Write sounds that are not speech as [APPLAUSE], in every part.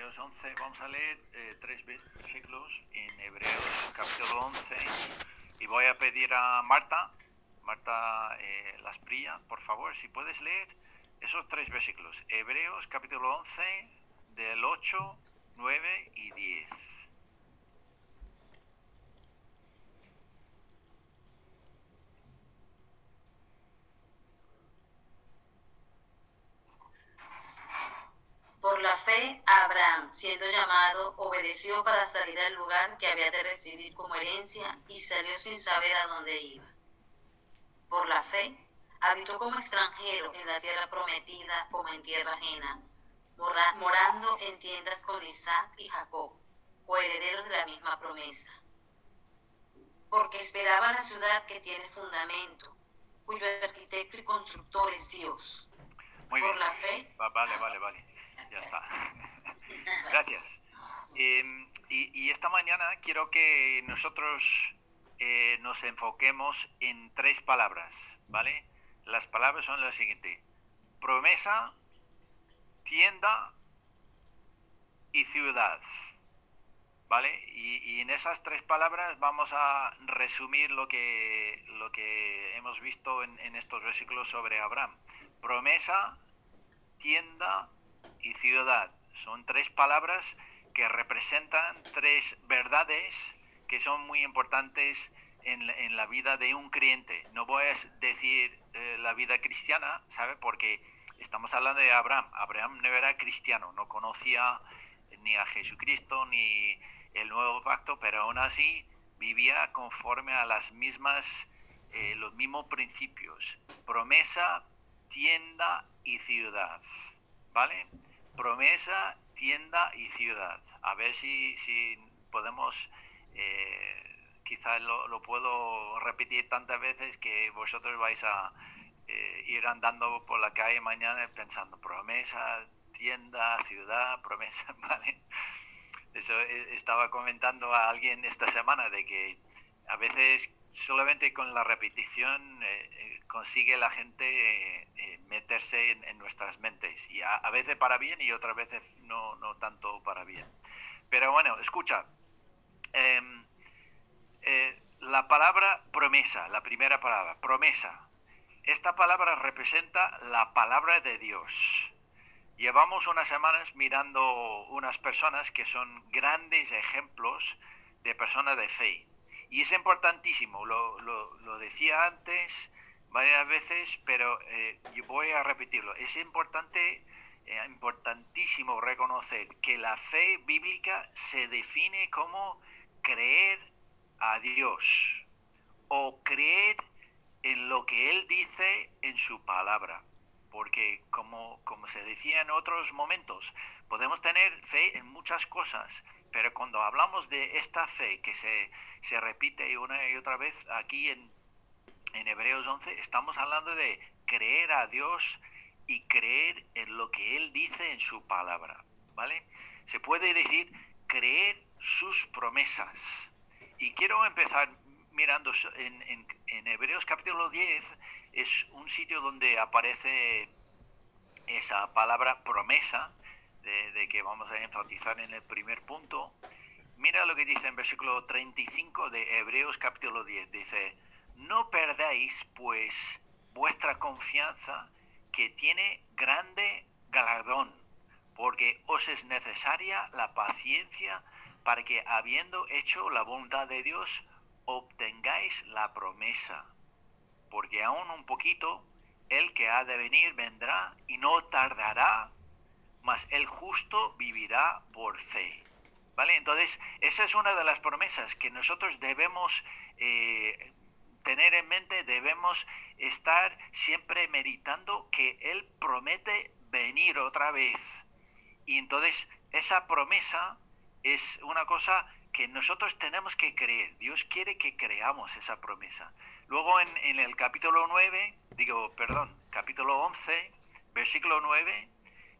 Hebreos 11. Vamos a leer eh, tres versículos en Hebreos capítulo 11. Y voy a pedir a Marta, Marta eh, Lasprilla, por favor, si puedes leer esos tres versículos. Hebreos capítulo 11, del 8, 9 y 10. Por la fe, Abraham, siendo llamado, obedeció para salir al lugar que había de recibir como herencia y salió sin saber a dónde iba. Por la fe, habitó como extranjero en la tierra prometida como en tierra ajena, morando en tiendas con Isaac y Jacob, herederos de la misma promesa. Porque esperaba la ciudad que tiene fundamento, cuyo arquitecto y constructor es Dios. Muy Por la fe. vale, vale, vale ya está. [LAUGHS] Gracias. Em, y, esta mañana quiero que nosotros eh, nos enfoquemos en tres palabras, ¿vale? Las palabras son las siguientes. Promesa, tienda y ciudad. ¿Vale? Y, en esas tres palabras vamos a resumir lo que, lo que hemos visto en, en estos versículos sobre Abraham. Promesa, tienda y ciudad. Son tres palabras que representan tres verdades que son muy importantes en, la vida de un creyente. No voy a decir eh, la vida cristiana, ¿sabe? Porque estamos hablando de Abraham. Abraham no era cristiano, no conocía ni a Jesucristo ni el nuevo pacto, pero aún así vivía conforme a las mismas, eh, los mismos principios. Promesa, tienda y ciudad. ¿Vale? promesa, tienda y ciudad. A ver si, si podemos, eh, quizás lo, puedo repetir tantas veces que vosotros vais a eh, ir andando por la calle mañana pensando promesa, tienda, ciudad, [LAUGHS] promesa, ¿vale? Eso eh, estaba comentando a alguien esta semana de que a veces solamente con la repetición eh, eh, consigue la gente eh, meterse en, nuestras mentes, y a, veces para bien y otras veces no, no tanto para bien. Pero bueno, escucha, em, la palabra promesa, la primera palabra, promesa, esta palabra representa la palabra de Dios. Llevamos unas semanas mirando unas personas que son grandes ejemplos de personas de fe y es importantísimo, lo, lo, decía antes varias veces, pero eh, yo voy a repetirlo. Es importante, eh, importantísimo reconocer que la fe bíblica se define como creer a Dios o creer en lo que Él dice en su palabra. Porque como, como se decía en otros momentos, podemos tener fe en muchas cosas, pero cuando hablamos de esta fe que se, se repite una y otra vez aquí en, en Hebreos 11, estamos hablando de creer a Dios y creer en lo que Él dice en su palabra, ¿vale? Se puede decir creer sus promesas. Y quiero empezar mirando en, en, en Hebreos capítulo 10, es un sitio donde aparece esa palabra promesa, de, que vamos a enfatizar en el primer punto, mira lo que dice en versículo 35 de Hebreos capítulo 10. Dice, no perdáis pues vuestra confianza que tiene grande galardón, porque os es necesaria la paciencia para que habiendo hecho la voluntad de Dios, obtengáis la promesa. Porque aún un poquito, el que ha de venir vendrá y no tardará mas el justo vivirá por fe. ¿Vale? Entonces, esa es una de las promesas que nosotros debemos eh, tener en mente, debemos estar siempre meditando que Él promete venir otra vez. Y entonces, esa promesa es una cosa que nosotros tenemos que creer. Dios quiere que creamos esa promesa. Luego en, el capítulo 9, digo, perdón, capítulo 11, versículo 9,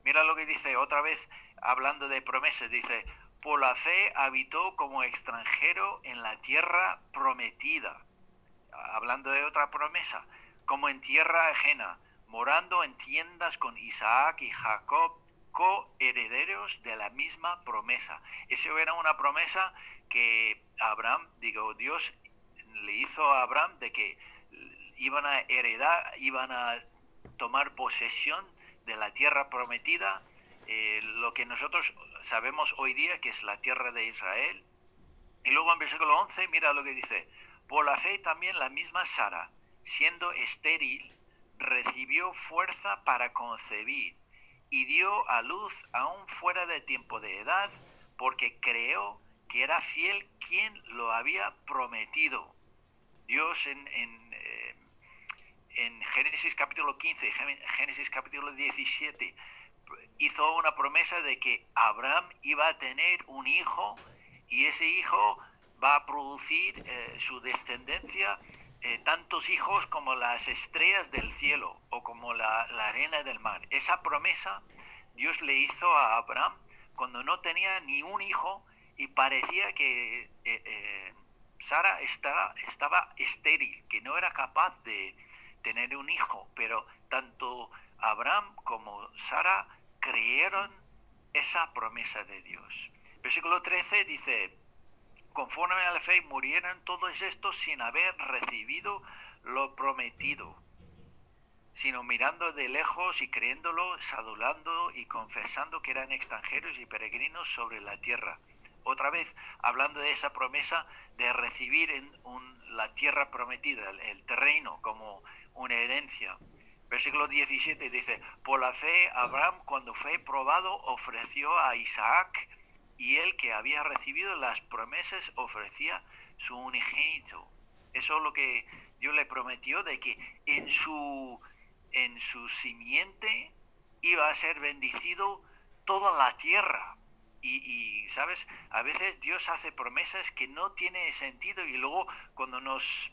Mira lo que dice otra vez, hablando de promesas, dice, por la fe habitó como extranjero en la tierra prometida. Hablando de otra promesa, como en tierra ajena, morando en tiendas con Isaac y Jacob, coherederos de la misma promesa. Esa era una promesa que Abraham, digo, Dios le hizo a Abraham de que iban a heredar, iban a tomar posesión de la tierra prometida, eh, lo que nosotros sabemos hoy día que es la tierra de Israel. Y luego en versículo 11, mira lo que dice, por la fe también la misma Sara, siendo estéril, recibió fuerza para concebir y dio a luz aún fuera de tiempo de edad, porque creó que era fiel quien lo había prometido. Dios en, en, eh, en Génesis capítulo 15, Génesis capítulo 17, hizo una promesa de que Abraham iba a tener un hijo y ese hijo va a producir eh, su descendencia eh, tantos hijos como las estrellas del cielo o como la, arena del mar. Esa promesa Dios le hizo a Abraham cuando no tenía ni un hijo y parecía que Sara estaba, estéril, que no era capaz de tener un hijo, pero tanto Abraham como Sara creyeron esa promesa de Dios. Versículo 13 dice, conforme a la fe murieron todos estos sin haber recibido lo prometido, sino mirando de lejos y creyéndolo, sadulando y confesando que eran extranjeros y peregrinos sobre la tierra. Otra vez, hablando de esa promesa de recibir en la tierra prometida, el terreno, como una herencia. Versículo 17 dice, por la fe Abraham cuando fue probado ofreció a Isaac y él que había recibido las promesas ofrecía su unigénito. Eso es lo que Dios le prometió de que en su, en su simiente iba a ser bendecido toda la tierra. Y, sabes, a veces Dios hace promesas que no tiene sentido y luego cuando nos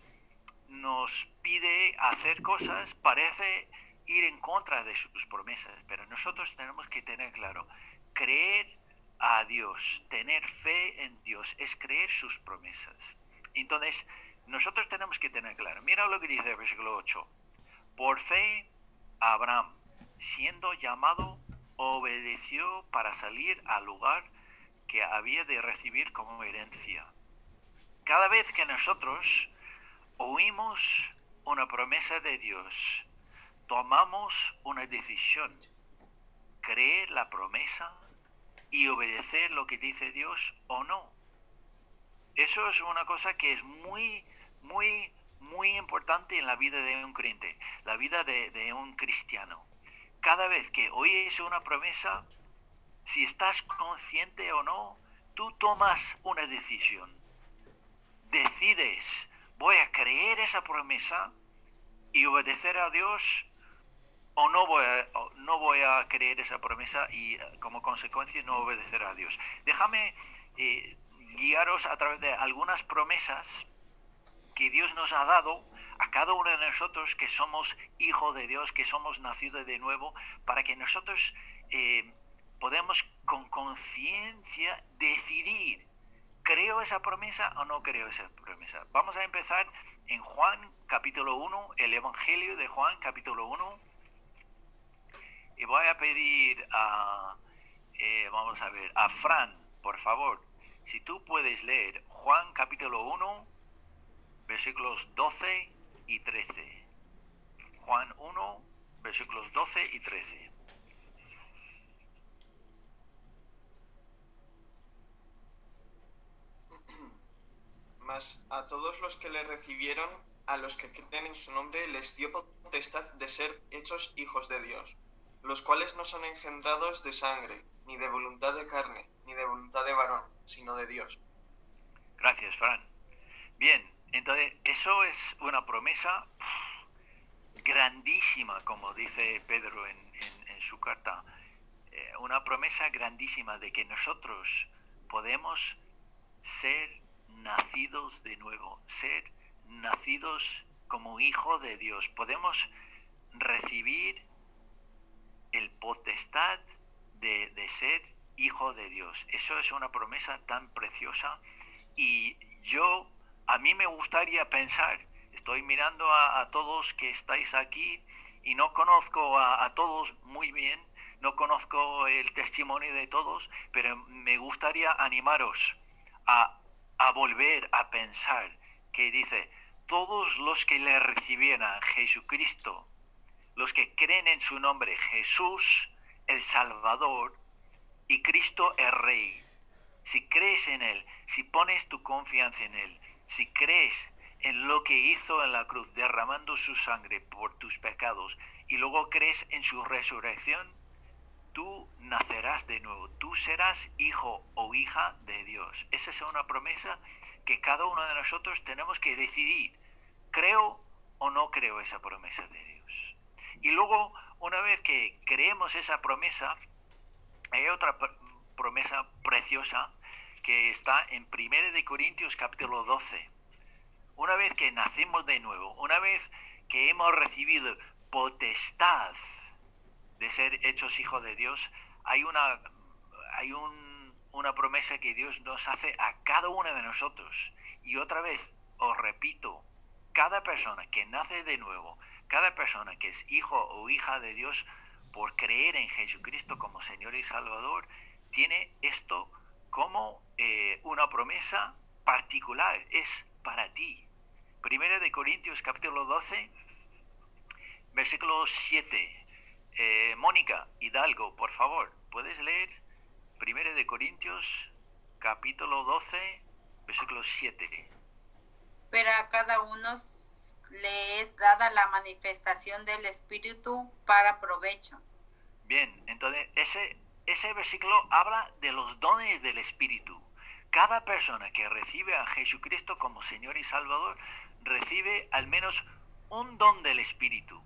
nos pide hacer cosas, parece ir en contra de sus promesas, pero nosotros tenemos que tener claro, creer a Dios, tener fe en Dios, es creer sus promesas. Entonces, nosotros tenemos que tener claro, mira lo que dice el versículo 8, por fe Abraham, siendo llamado, obedeció para salir al lugar que había de recibir como herencia. Cada vez que nosotros oímos una promesa de Dios, tomamos una decisión, creer la promesa y obedecer lo que dice Dios o no. Eso es una cosa que es muy, muy, muy importante en la vida de un creyente, la vida de, de un cristiano. Cada vez que oyes una promesa, si estás consciente o no, tú tomas una decisión. Decides voy a creer esa promesa y obedecer a Dios o no voy a, no voy a creer esa promesa y eh, como consecuencia no obedecer a Dios. Déjame eh, guiaros a través de algunas promesas que Dios nos ha dado a cada uno de nosotros que somos hijos de Dios, que somos nacidos de nuevo, para que nosotros eh, podamos con conciencia decidir ¿Creo esa promesa o no creo esa promesa? Vamos a empezar en Juan capítulo 1, el Evangelio de Juan capítulo 1. Y voy a pedir a, eh, vamos a ver, a Fran, por favor, si tú puedes leer Juan capítulo 1, versículos 12 y 13. Juan 1, versículos 12 y 13. Mas a todos los que le recibieron, a los que creen en su nombre, les dio potestad de ser hechos hijos de Dios, los cuales no son engendrados de sangre, ni de voluntad de carne, ni de voluntad de varón, sino de Dios. Gracias, Fran. Bien, entonces eso es una promesa grandísima, como dice Pedro en, su carta, eh, una promesa grandísima de que nosotros podemos ser nacidos de nuevo, ser nacidos como hijo de Dios. Podemos recibir el potestad de, ser hijo de Dios. Eso es una promesa tan preciosa y yo, a mí me gustaría pensar, estoy mirando a, todos que estáis aquí y no conozco a, todos muy bien, no conozco el testimonio de todos, pero me gustaría animaros a, a volver a pensar que dice, todos los que le recibieran Jesucristo, los que creen en su nombre, Jesús el Salvador y Cristo el Rey, si crees en Él, si pones tu confianza en Él, si crees en lo que hizo en la cruz, derramando su sangre por tus pecados, y luego crees en su resurrección, tú nacerás de nuevo, tú serás hijo o hija de Dios. Esa es una promesa que cada uno de nosotros tenemos que decidir, ¿creo o no creo esa promesa de Dios? Y luego, una vez que creemos esa promesa, hay otra promesa preciosa que está en 1 de Corintios capítulo 12 una vez que nacemos de nuevo, una vez que hemos recibido potestad de ser hechos hijos de Dios, hay una, hay una promesa que Dios nos hace a cada uno de nosotros. Y otra vez, os repito, cada persona que nace de nuevo, cada persona que es hijo o hija de Dios por creer en Jesucristo como Señor y Salvador, tiene esto como eh, una promesa particular, es para ti. Primera de Corintios capítulo 12, versículo 7. Eh, Mónica Hidalgo, por favor, ¿puedes leer Primera de Corintios capítulo 12, versículo 7? Pero a cada uno le es dada la manifestación del Espíritu para provecho. Bien, entonces ese, ese versículo habla de los dones del Espíritu. Cada persona que recibe a Jesucristo como Señor y Salvador recibe al menos un don del Espíritu.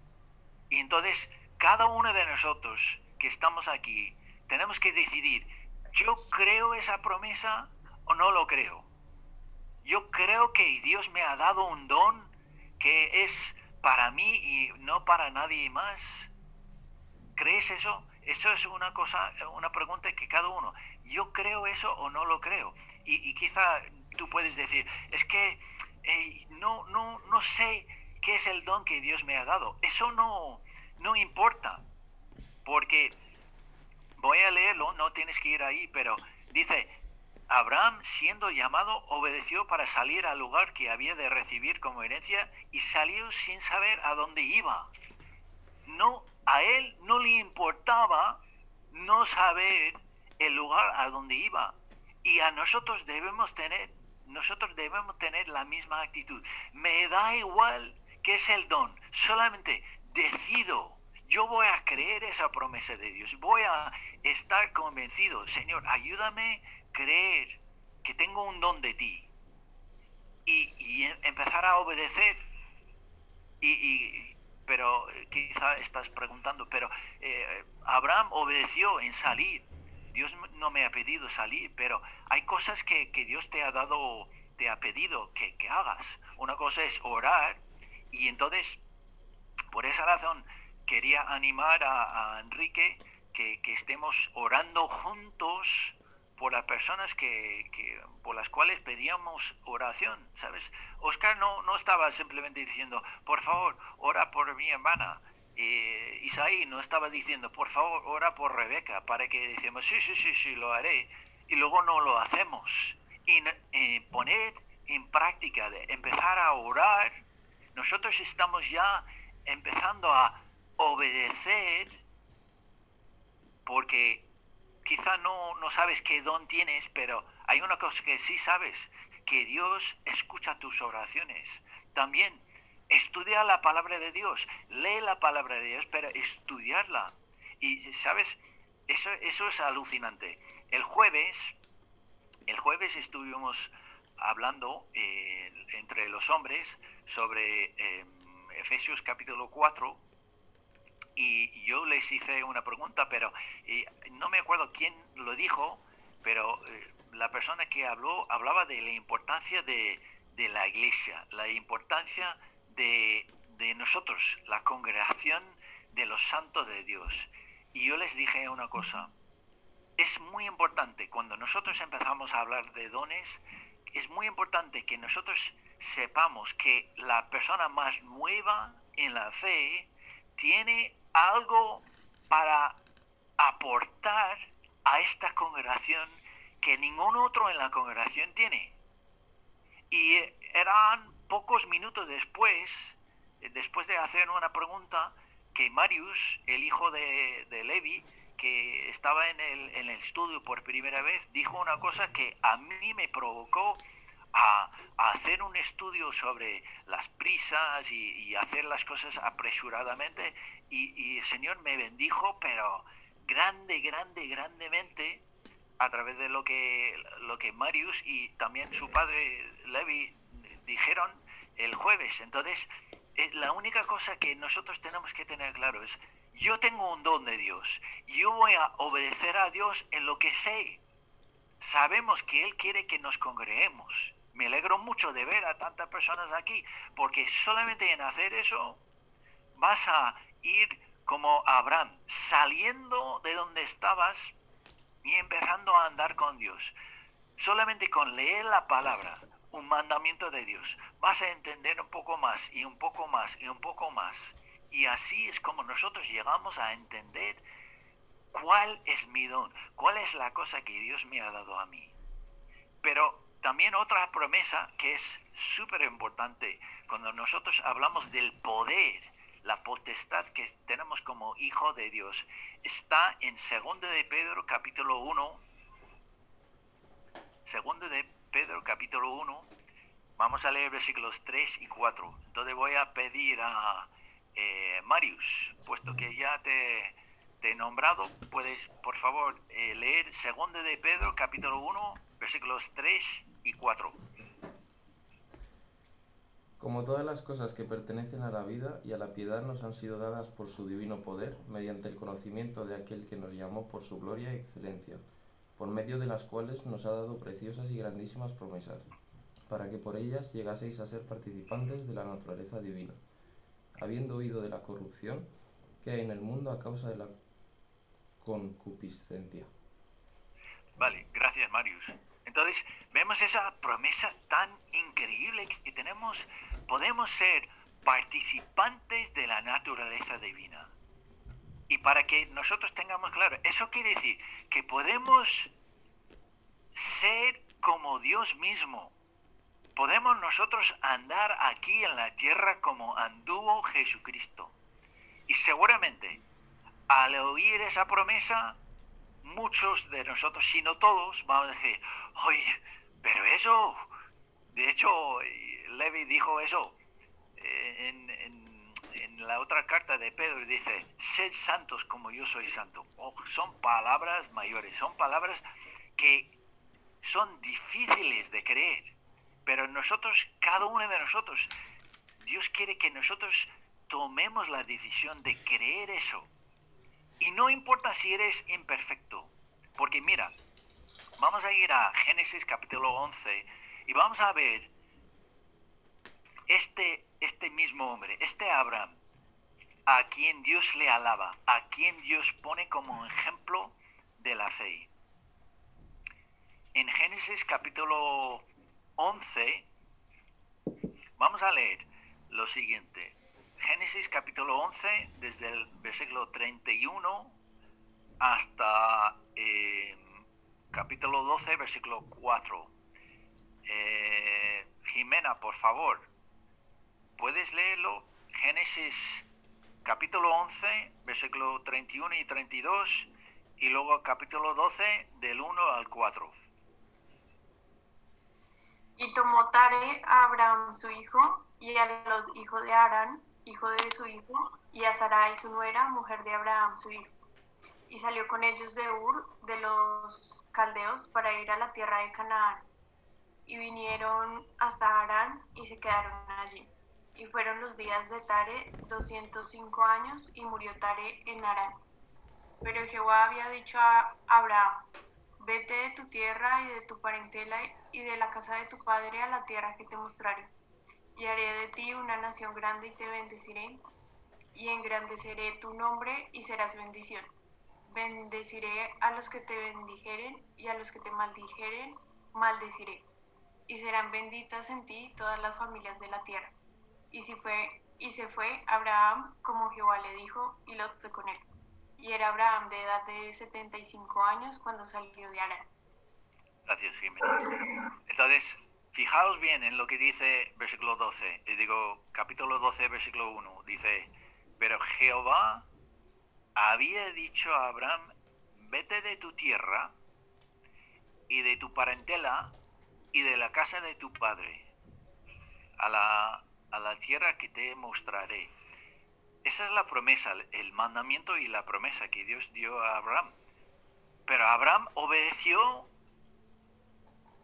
Y entonces cada uno de nosotros que estamos aquí tenemos que decidir, ¿yo creo esa promesa o no lo creo? Yo creo que Dios me ha dado un don que es para mí y no para nadie más. ¿Crees eso? Eso es una cosa, una pregunta que cada uno, ¿yo creo eso o no lo creo? Y, quizá tú puedes decir, es que no, no, no sé qué es el don que Dios me ha dado. Eso no, no importa, porque voy a leerlo, no tienes que ir ahí, pero dice, Abraham siendo llamado obedeció para salir al lugar que había de recibir como herencia y salió sin saber a dónde iba. No, a él no le importaba no saber el lugar a donde iba. Y a nosotros debemos tener nosotros debemos tener la misma actitud. Me da igual qué es el don, solamente decido. Yo voy a creer esa promesa de Dios. Voy a estar convencido. Señor, ayúdame a creer que tengo un don de ti. Y, em, empezar a obedecer. Y, pero quizá estás preguntando, pero eh, Abraham obedeció en salir Dios no me ha pedido salir, pero hay cosas que, Dios te ha dado, te ha pedido que, hagas. Una cosa es orar y entonces, por esa razón, quería animar a, Enrique que, estemos orando juntos por las personas que, por las cuales pedíamos oración, ¿sabes? Oscar no, no estaba simplemente diciendo, por favor, ora por mi hermana, eh, Isaí no estaba diciendo, por favor, ora por Rebeca, para que decimos, sí, sí, sí, sí, lo haré, y luego no lo hacemos. Y eh, poner en práctica, de empezar a orar, nosotros estamos ya empezando a obedecer, porque quizá no, no sabes qué don tienes, pero hay una cosa que sí sabes, que Dios escucha tus oraciones. También Estudia la palabra de Dios, lee la palabra de Dios, pero estudiarla. Y, ¿sabes? Eso, eso es alucinante. El jueves, el jueves estuvimos hablando eh, entre los hombres sobre em, Efesios capítulo 4 y yo les hice una pregunta, pero no me acuerdo quién lo dijo, pero eh, la persona que habló hablaba de la importancia de, de la iglesia, la importancia de, nosotros, la congregación de los santos de Dios. Y yo les dije una cosa, es muy importante cuando nosotros empezamos a hablar de dones, es muy importante que nosotros sepamos que la persona más nueva en la fe tiene algo para aportar a esta congregación que ningún otro en la congregación tiene. Y eran pocos minutos después, después de hacer una pregunta, que Marius, el hijo de, Levi, que estaba en el, en el, estudio por primera vez, dijo una cosa que a mí me provocó a, hacer un estudio sobre las prisas y, hacer las cosas apresuradamente. Y, y, el Señor me bendijo, pero grande, grande, grandemente a través de lo que, lo que Marius y también su padre Levi dijeron el jueves. Entonces, eh, la única cosa que nosotros tenemos que tener claro es, yo tengo un don de Dios, yo voy a obedecer a Dios en lo que sé. Sabemos que Él quiere que nos congreguemos. Me alegro mucho de ver a tantas personas aquí, porque solamente en hacer eso vas a ir como Abraham, saliendo de donde estabas y empezando a andar con Dios. Solamente con leer la palabra, un mandamiento de Dios, vas a entender un poco más y un poco más y un poco más. Y así es como nosotros llegamos a entender cuál es mi don, cuál es la cosa que Dios me ha dado a mí. Pero también otra promesa que es súper importante cuando nosotros hablamos del poder, la potestad que tenemos como hijo de Dios, está en 2 de Pedro capítulo 1. 2 de Pedro capítulo 1, vamos a leer versículos 3 y 4. Entonces voy a pedir a eh, Marius, puesto que ya te, he nombrado, puedes por favor eh, leer 2 de Pedro capítulo 1, versículos 3 y 4. Como todas las cosas que pertenecen a la vida y a la piedad nos han sido dadas por su divino poder, mediante el conocimiento de aquel que nos llamó por su gloria y excelencia por medio de las cuales nos ha dado preciosas y grandísimas promesas, para que por ellas llegaseis a ser participantes de la naturaleza divina, habiendo oído de la corrupción que hay en el mundo a causa de la concupiscencia. Vale, gracias Marius. Entonces, vemos esa promesa tan increíble que tenemos. Podemos ser participantes de la naturaleza divina. Y para que nosotros tengamos claro, eso quiere decir que podemos ser como Dios mismo. Podemos nosotros andar aquí en la tierra como anduvo Jesucristo. Y seguramente al oír esa promesa, muchos de nosotros, si no todos, vamos a decir, oye, pero eso, de hecho, Levi dijo eso eh, en en la otra carta de Pedro dice, sed santos como yo soy santo. Oh, son palabras mayores, son palabras que son difíciles de creer. Pero nosotros, cada uno de nosotros, Dios quiere que nosotros tomemos la decisión de creer eso. Y no importa si eres imperfecto. Porque mira, vamos a ir a Génesis capítulo 11 y vamos a ver este este mismo hombre, este Abraham, a quien Dios le alaba, a quien Dios pone como ejemplo de la fe. En Génesis capítulo 11, vamos a leer lo siguiente. Génesis capítulo 11, desde el versículo 31 hasta eh, capítulo 12, versículo 4. Eh, Jimena, por favor, puedes leerlo, Génesis capítulo 11, versículo 31 y 32, y luego capítulo 12, del 1 al 4. Y tomó Tare a Abraham su hijo, y a los hijos de Arán, hijo de su hijo, y a Sarai su nuera, mujer de Abraham su hijo. Y salió con ellos de Ur, de los caldeos, para ir a la tierra de Canaán. Y vinieron hasta Arán y se quedaron allí y fueron los días de Tare 205 años y murió Tare en Arán. Pero Jehová había dicho a Abraham, vete de tu tierra y de tu parentela y de la casa de tu padre a la tierra que te mostraré. Y haré de ti una nación grande y te bendeciré, y engrandeceré tu nombre y serás bendición. Bendeciré a los que te bendijeren y a los que te maldijeren, maldeciré. Y serán benditas en ti todas las familias de la tierra y, fue, y se fue Abraham como Jehová le dijo, y Lot fue con él. y era Abraham de edad de 75 años cuando salió de Arán. Gracias, Jiménez. Entonces, fijaos bien en lo que dice versículo 12. Y digo, capítulo 12, versículo 1. Dice, pero Jehová había dicho a Abraham, vete de tu tierra y de tu parentela y de la casa de tu padre a la, a la tierra que te mostraré. Esa es la promesa, el mandamiento y la promesa que Dios dio a Abraham. Pero Abraham obedeció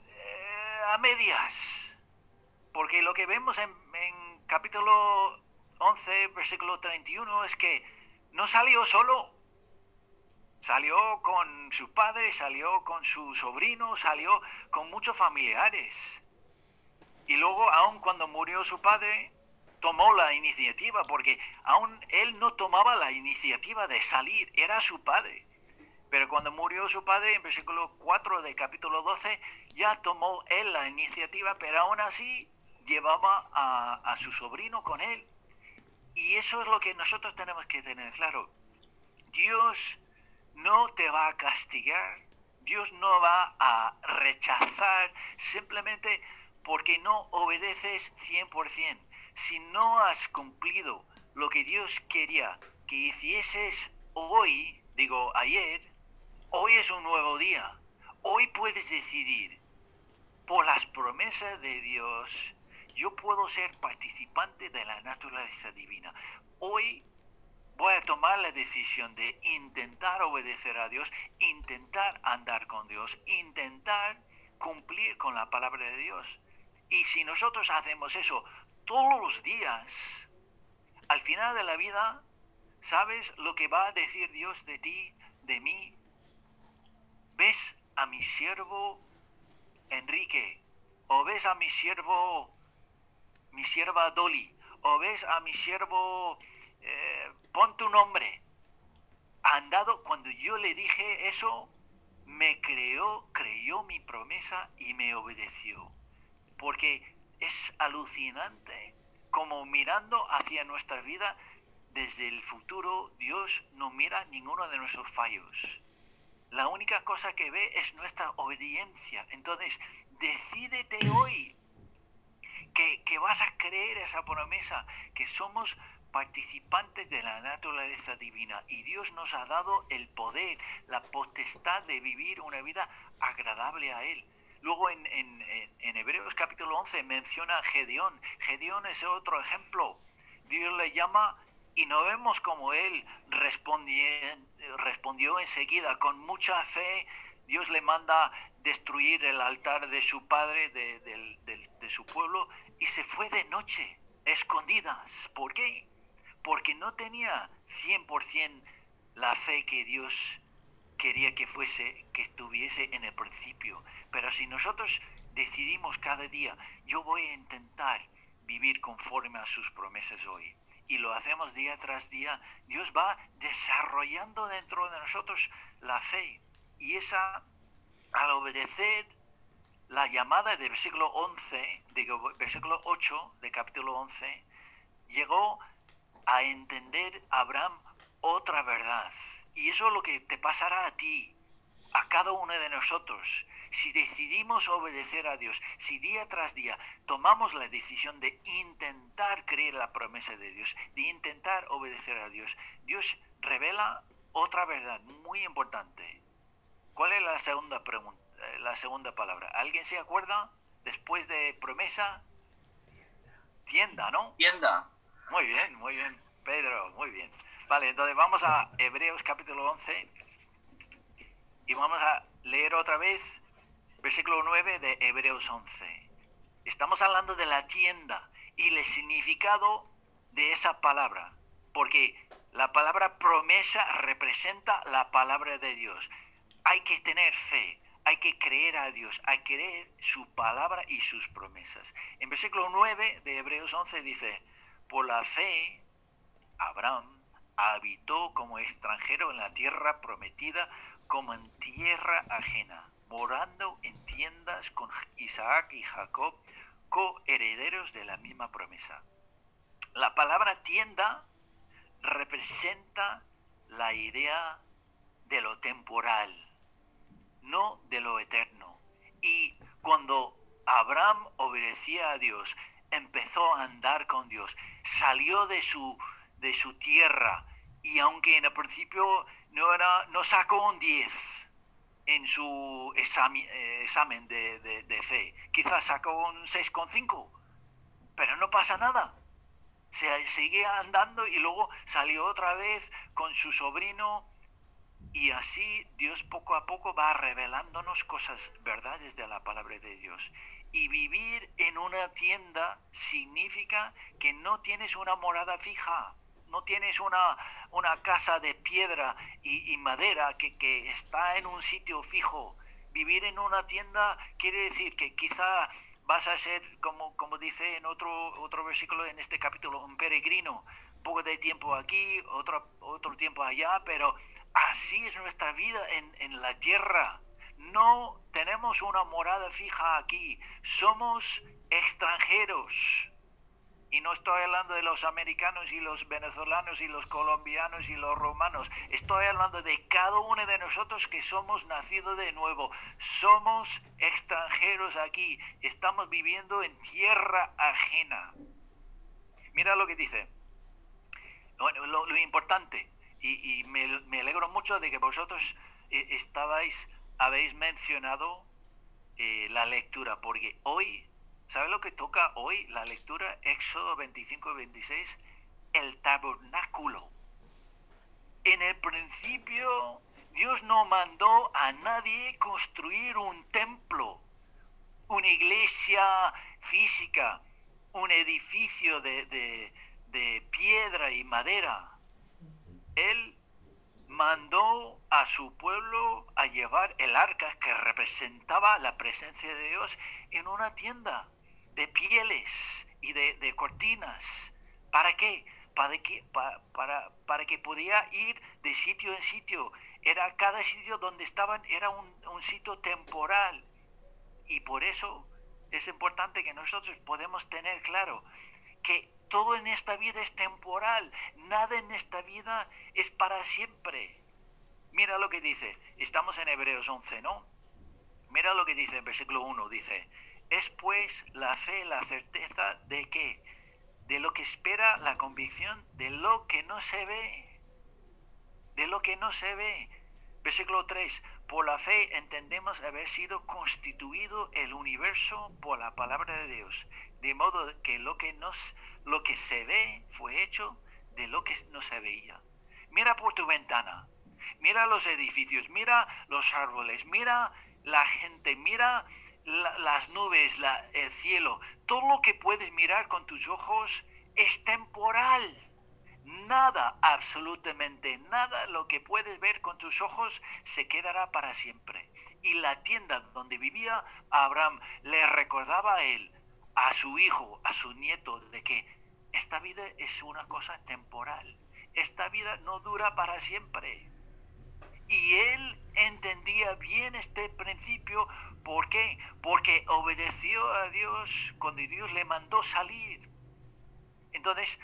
eh, a medias. Porque lo que vemos en, capítulo 11, versículo 31 es que no salió solo. Salió con su padre, salió con su sobrino, salió con muchos familiares. Y luego, aun cuando murió su padre, tomó la iniciativa, porque aún él no tomaba la iniciativa de salir, era su padre. Pero cuando murió su padre, en versículo 4 del capítulo 12, ya tomó él la iniciativa, pero aún así llevaba a, a su sobrino con él. Y eso es lo que nosotros tenemos que tener claro. Dios no te va a castigar, Dios no va a rechazar simplemente porque no obedeces 100% si no has cumplido lo que Dios quería que hicieses hoy, digo ayer, hoy es un nuevo día. Hoy puedes decidir por las promesas de Dios. Yo puedo ser participante de la naturaleza divina. Hoy voy a tomar la decisión de intentar obedecer a Dios, intentar andar con Dios, intentar cumplir con la palabra de Dios. Y si nosotros hacemos eso todos los días. Al final de la vida, ¿sabes lo que va a decir Dios de ti, de mí? ¿Ves a mi siervo Enrique? ¿O ves a mi siervo, mi sierva Dolly? ¿O ves a mi siervo, eh, pon tu nombre? Andado, cuando yo le dije eso, me creó, creyó mi promesa y me obedeció. Porque es alucinante como mirando hacia nuestra vida desde el futuro, Dios no mira ninguno de nuestros fallos. La única cosa que ve es nuestra obediencia. Entonces, decídete hoy que, que vas a creer esa promesa, que somos participantes de la naturaleza divina y Dios nos ha dado el poder, la potestad de vivir una vida agradable a Él. Luego en, Hebreos capítulo 11 menciona a Gedeón. Gedeón es otro ejemplo. Dios le llama y no vemos como él respondió enseguida con mucha fe. Dios le manda destruir el altar de su padre, de, de su pueblo, y se fue de noche, escondidas. ¿Por qué? Porque no tenía 100% la fe que Dios quería que fuese, que estuviese en el principio. Pero si nosotros decidimos cada día, yo voy a intentar vivir conforme a sus promesas hoy, y lo hacemos día tras día, Dios va desarrollando dentro de nosotros la fe. Y esa, al obedecer la llamada del versículo 11, digo, versículo 8 de capítulo 11, llegó a entender Abraham otra verdad. Y eso es lo que te pasará a ti, a cada uno de nosotros. Si decidimos obedecer a Dios, si día tras día tomamos la decisión de intentar creer la promesa de Dios, de intentar obedecer a Dios, Dios revela otra verdad muy importante. ¿Cuál es la segunda pregunta, eh, la segunda palabra? ¿Alguien se acuerda? Después de promesa, tienda, ¿no? Tienda. Muy bien, muy bien, Pedro, muy bien. Vale, entonces vamos a Hebreos capítulo 11 y vamos a leer otra vez versículo 9 de Hebreos 11. Estamos hablando de la tienda y el significado de esa palabra, porque la palabra promesa representa la palabra de Dios. Hay que tener fe, hay que creer a Dios, hay que creer su palabra y sus promesas. En versículo 9 de Hebreos 11 dice, por la fe, Abraham habitó como extranjero en la tierra prometida, como en tierra ajena, morando en tiendas con Isaac y Jacob, coherederos de la misma promesa. La palabra tienda representa la idea de lo temporal, no de lo eterno. Y cuando Abraham obedecía a Dios, empezó a andar con Dios, salió de su, de su tierra y aunque en el principio no, era, no sacó un 10 en su eh, examen, de, de, fe, quizás sacó un 6,5, pero no pasa nada. Se sigue andando y luego salió otra vez con su sobrino y así Dios poco a poco va revelándonos cosas, verdades de la palabra de Dios. Y vivir en una tienda significa que no tienes una morada fija, no tienes una, una casa de piedra y, madera que, que, está en un sitio fijo. Vivir en una tienda quiere decir que quizá vas a ser, como, como dice en otro, otro versículo en este capítulo, un peregrino. Poco de tiempo aquí, otro, otro tiempo allá, pero así es nuestra vida en, en la tierra no tenemos una morada fija aquí, somos extranjeros. Y no estoy hablando de los americanos y los venezolanos y los colombianos y los romanos. Estoy hablando de cada uno de nosotros que somos nacidos de nuevo. Somos extranjeros aquí. Estamos viviendo en tierra ajena. Mira lo que dice. Bueno, lo, importante. Y, me, me, alegro mucho de que vosotros eh, estabais habéis mencionado eh, la lectura, porque hoy, ¿sabe lo que toca hoy la lectura? Éxodo 25 y 26, el tabernáculo. En el principio, Dios no mandó a nadie construir un templo, una iglesia física, un edificio de, de piedra y madera. Él mandó a su pueblo a llevar el arca que representaba la presencia de Dios en una tienda de pieles y de, cortinas. ¿Para qué? Para que, para, para, que podía ir de sitio en sitio. Era cada sitio donde estaban, era un, un sitio temporal. Y por eso es importante que nosotros podemos tener claro que todo en esta vida es temporal, nada en esta vida es para siempre. Mira lo que dice, estamos en Hebreos 11, ¿no? Mira lo que dice en versículo 1, dice, es pues la fe, la certeza de qué? De lo que espera la convicción de lo que no se ve. De lo que no se ve. Versículo 3, por la fe entendemos haber sido constituido el universo por la palabra de Dios, de modo que lo que nos lo que se ve fue hecho de lo que no se veía. Mira por tu ventana, mira los edificios, mira los árboles, mira la gente, mira las nubes, el cielo. Todo lo que puedes mirar con tus ojos es temporal. Nada, absolutamente nada, lo que puedes ver con tus ojos se quedará para siempre. Y la tienda donde vivía Abraham le recordaba a él, a su hijo, a su nieto, de que esta vida es una cosa temporal. Esta vida no dura para siempre. Y él entendía bien este principio. ¿Por qué? Porque obedeció a Dios cuando Dios le mandó salir. Entonces,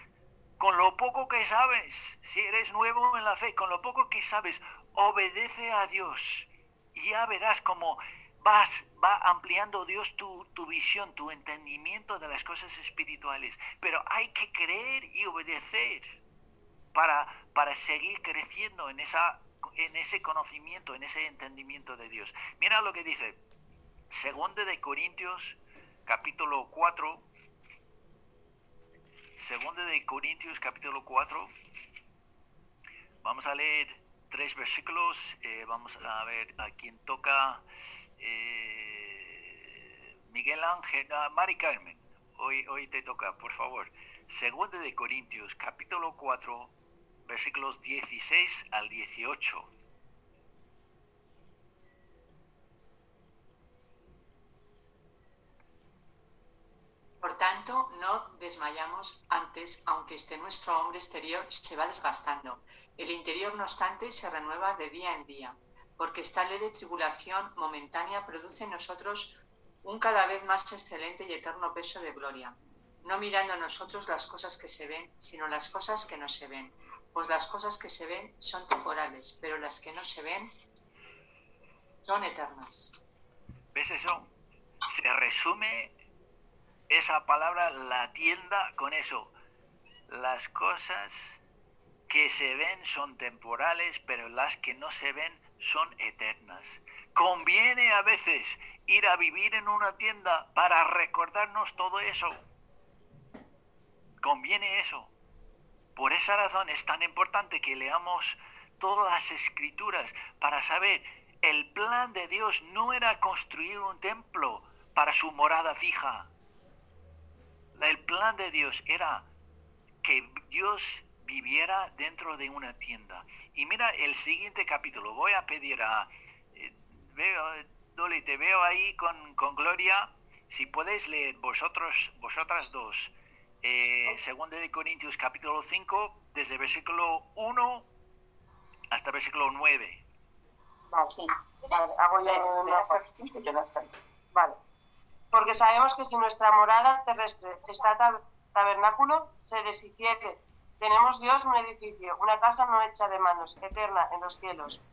con lo poco que sabes, si eres nuevo en la fe, con lo poco que sabes, obedece a Dios. Y ya verás cómo vas, va ampliando Dios tu, visión, tu entendimiento de las cosas espirituales. Pero hay que creer y obedecer para, para seguir creciendo en, esa, en ese conocimiento, en ese entendimiento de Dios. Mira lo que dice, segundo de Corintios, capítulo 4, segundo de Corintios, capítulo 4, vamos a leer tres versículos, eh, vamos a ver a quién toca. Eh, Miguel Ángel, Mari Carmen, hoy, hoy te toca, por favor. Segundo de Corintios, capítulo 4, versículos 16 al 18. Por tanto, no desmayamos antes, aunque este nuestro hombre exterior se va desgastando. El interior, no obstante, se renueva de día en día porque esta ley de tribulación momentánea produce en nosotros un cada vez más excelente y eterno peso de gloria, no mirando nosotros las cosas que se ven, sino las cosas que no se ven, Pues las cosas que se ven son temporales, pero las que no se ven son eternas. ¿Ves eso? Se resume esa palabra, la tienda, con eso. Las cosas que se ven son temporales, pero las que no se ven son eternas. Conviene a veces ir a vivir en una tienda para recordarnos todo eso. Conviene eso. Por esa razón es tan importante que leamos todas las escrituras para saber el plan de Dios no era construir un templo para su morada fija. El plan de Dios era que Dios viviera dentro de una tienda. Y mira el siguiente capítulo. Voy a pedir a... Eh, veo, te veo ahí con, Gloria. Si podéis leer vosotros, vosotras dos, eh, segundo de Corintios capítulo 5, desde versículo 1 hasta versículo 9. Vale, hago yo una Vale. Porque sabemos que si nuestra morada terrestre está tabernáculo, se deshiciere tenemos Dios un edificio, una casa no hecha de manos, eterna en los cielos.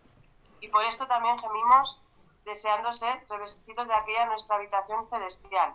Y por esto también gemimos, deseando ser revestidos de aquella nuestra habitación celestial,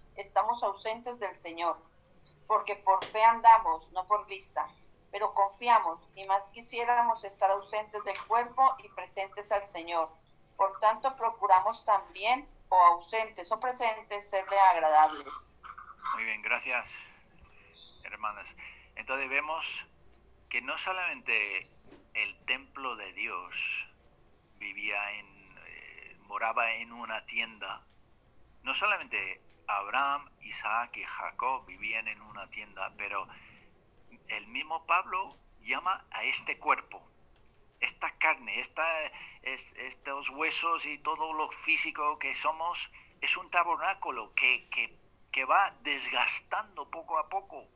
estamos ausentes del Señor. Porque por fe andamos, no por vista. Pero confiamos y más quisiéramos estar ausentes del cuerpo y presentes al Señor. Por tanto, procuramos también, o ausentes o presentes, serle agradables. Muy bien, gracias, hermanas. Entonces vemos que no solamente el templo de Dios vivía en, eh, moraba en una tienda, no solamente Abraham, Isaac y Jacob vivían en una tienda, pero el mismo Pablo llama a este cuerpo, esta carne, esta, estos huesos y todo lo físico que somos, es un tabernáculo que, que va desgastando poco a poco.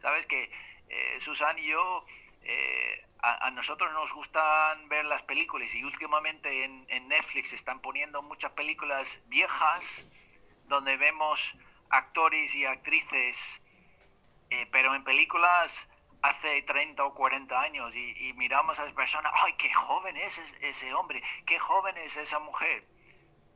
Sabes que eh, Susan y yo, eh, a, nosotros nos gustan ver las películas y últimamente en, Netflix están poniendo muchas películas viejas donde vemos actores y actrices, eh, pero en películas hace 30 o 40 años y, miramos a esa persona, ¡ay, qué joven es ese hombre! ¡Qué joven es esa mujer!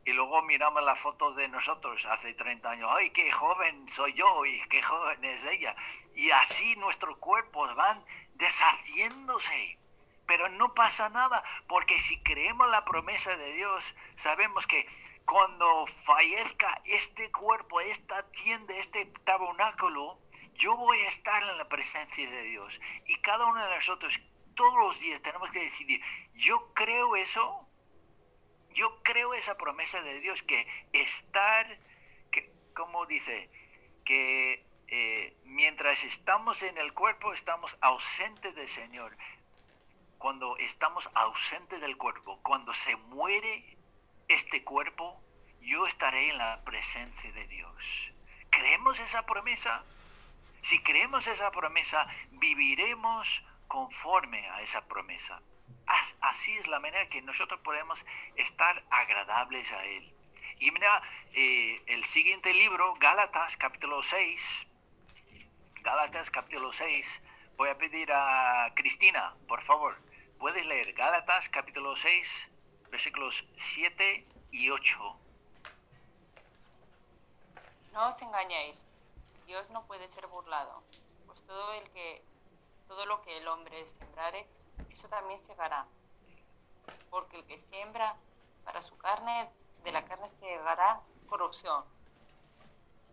y luego miramos las fotos de nosotros hace 30 años, ¡ay, qué joven soy yo y qué joven es ella! Y así nuestros cuerpos van deshaciéndose. Pero no pasa nada, porque si creemos la promesa de Dios, sabemos que cuando fallezca este cuerpo, esta tienda, este tabernáculo, yo voy a estar en la presencia de Dios. Y cada uno de nosotros, todos los días, tenemos que decidir, ¿yo creo eso? Yo creo esa promesa de Dios que estar, que, como dice, que eh, mientras estamos en el cuerpo estamos ausentes del Señor. Cuando estamos ausentes del cuerpo, cuando se muere este cuerpo, yo estaré en la presencia de Dios. ¿Creemos esa promesa? Si creemos esa promesa, viviremos conforme a esa promesa. Así es la manera que nosotros podemos estar agradables a Él. Y mira, eh, el siguiente libro, Gálatas capítulo 6, Gálatas capítulo 6, voy a pedir a Cristina, por favor, puedes leer Gálatas capítulo 6, versículos 7 y 8. No os engañéis, Dios no puede ser burlado, pues todo el que todo lo que el hombre sembrare eso también segará. Porque el que siembra para su carne, de la carne segará corrupción.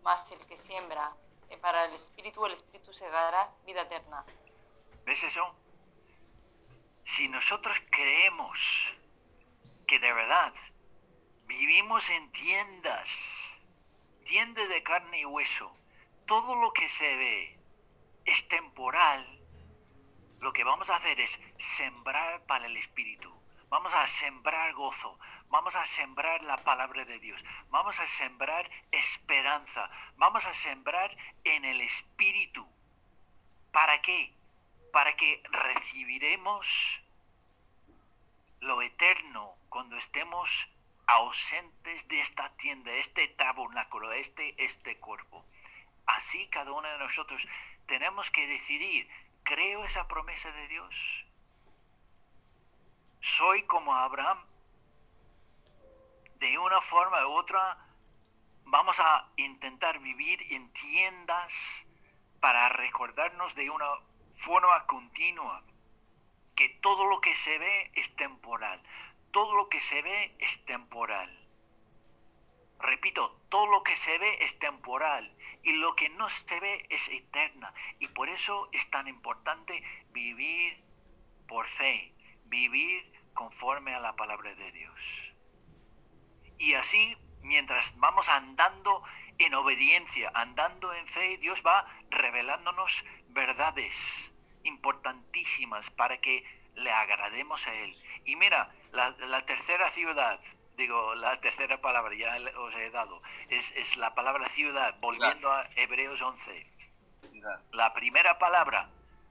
Mas el que siembra eh, para el espíritu, el espíritu segará vida eterna. ¿Ves eso? Si nosotros creemos que de verdad vivimos en tiendas, tiendas de carne y hueso, todo lo que se ve es temporal, lo que vamos a hacer es sembrar para el Espíritu. Vamos a sembrar gozo, vamos a sembrar la palabra de Dios, vamos a sembrar esperanza, vamos a sembrar en el Espíritu. ¿Para qué? Para que recibiremos lo eterno cuando estemos ausentes de esta tienda, este tabernáculo, este, este cuerpo. Así cada uno de nosotros tenemos que decidir, ¿creo esa promesa de Dios? ¿Soy como Abraham? De una forma u otra, vamos a intentar vivir en tiendas para recordarnos de una forma continua que todo lo que se ve es temporal. Todo lo que se ve es temporal. Repito, todo lo que se ve es temporal y lo que no se ve es eterna. Y por eso es tan importante vivir por fe, vivir conforme a la palabra de Dios. Y así, mientras vamos andando en obediencia, andando en fe, Dios va revelándonos verdades importantísimas para que le agrademos a Él. Y mira, la, tercera ciudad, digo, la tercera palabra, ya os he dado, es, la palabra ciudad, volviendo a Hebreos 11. La primera palabra,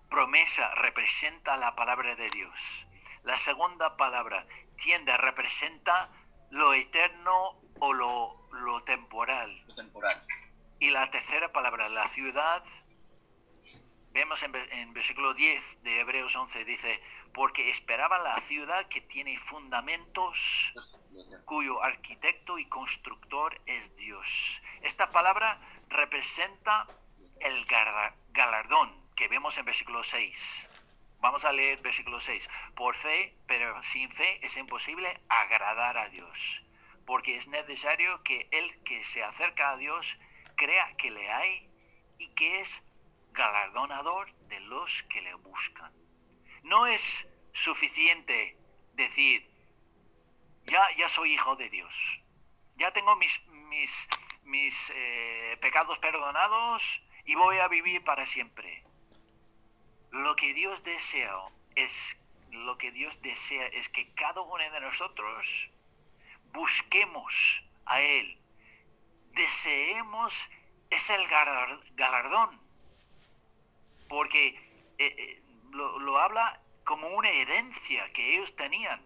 promesa, representa la palabra de Dios. La segunda palabra, tienda, representa lo eterno o lo, temporal. temporal. Y la tercera palabra, la ciudad, vemos en, versículo 10 de Hebreos 11, dice, porque esperaba la ciudad que tiene fundamentos, cuyo arquitecto y constructor es Dios. Esta palabra representa el galardón que vemos en versículo 6. Vamos a leer versículo 6. Por fe, pero sin fe es imposible agradar a Dios, porque es necesario que el que se acerca a Dios crea que le hay y que es galardonador de los que le buscan. No es suficiente decir, ya, ya soy hijo de Dios, ya tengo mis, mis, mis eh, pecados perdonados y voy a vivir para siempre. Lo que Dios desea es lo que Dios desea es que cada uno de nosotros busquemos a Él, deseemos es el galardón, porque eh, eh, lo, lo habla como una herencia que ellos tenían.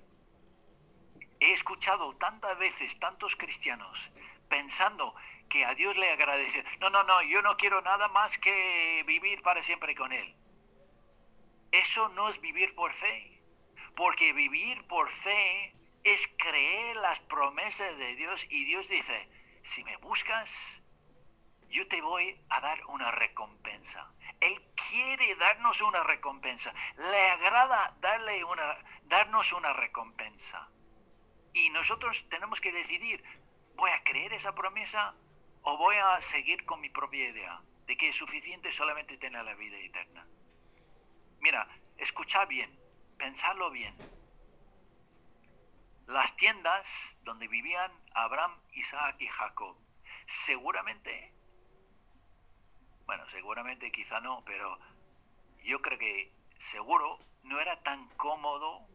He escuchado tantas veces tantos cristianos pensando que a Dios le agradece. No, no, no, yo no quiero nada más que vivir para siempre con Él. Eso no es vivir por fe, porque vivir por fe es creer las promesas de Dios y Dios dice, si me buscas, yo te voy a dar una recompensa. Él quiere darnos una recompensa. Le agrada darle una, darnos una recompensa. Y nosotros tenemos que decidir, ¿voy a creer esa promesa o voy a seguir con mi propia idea de que es suficiente solamente tener la vida eterna? Mira, escuchad bien, pensadlo bien. Las tiendas donde vivían Abraham, Isaac y Jacob, seguramente, bueno, seguramente quizá no, pero yo creo que seguro no era tan cómodo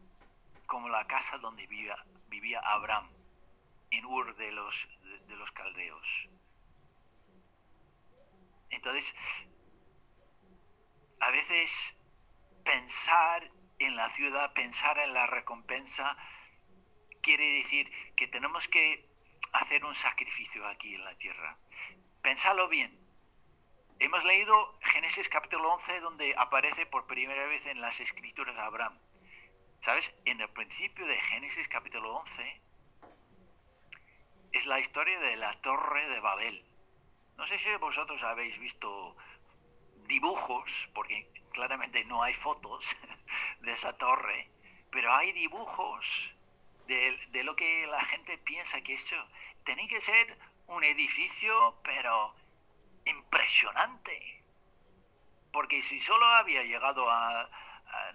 como la casa donde vivía, vivía Abraham, en Ur de los, de los caldeos. Entonces, a veces pensar en la ciudad, pensar en la recompensa, quiere decir que tenemos que hacer un sacrificio aquí en la tierra. Pensalo bien. Hemos leído Génesis capítulo 11 donde aparece por primera vez en las escrituras de Abraham. ¿Sabes? En el principio de Génesis capítulo 11 es la historia de la torre de Babel. No sé si vosotros habéis visto dibujos, porque claramente no hay fotos [LAUGHS] de esa torre, pero hay dibujos de, lo que la gente piensa que esto tenía que ser un edificio, pero impresionante. Porque si solo había llegado a,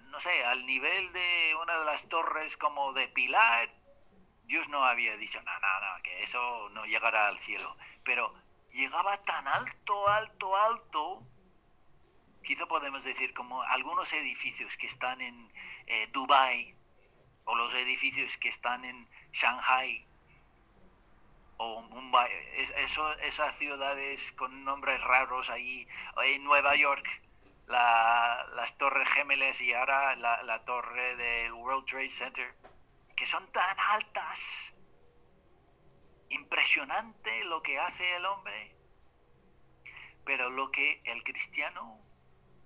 no sé, al nivel de una de las torres como de Pilar, Dios no había dicho, no, no, no, que eso no llegará al cielo. Pero llegaba tan alto, alto, alto, quizá podemos decir como algunos edificios que están en eh, Dubai o los edificios que están en Shanghai o Mumbai, eso, esas ciudades con nombres raros ahí, en Nueva York, las torres gemelas y ahora la, la torre del World Trade Center, que son tan altas. Impresionante lo que hace el hombre, pero lo que el cristiano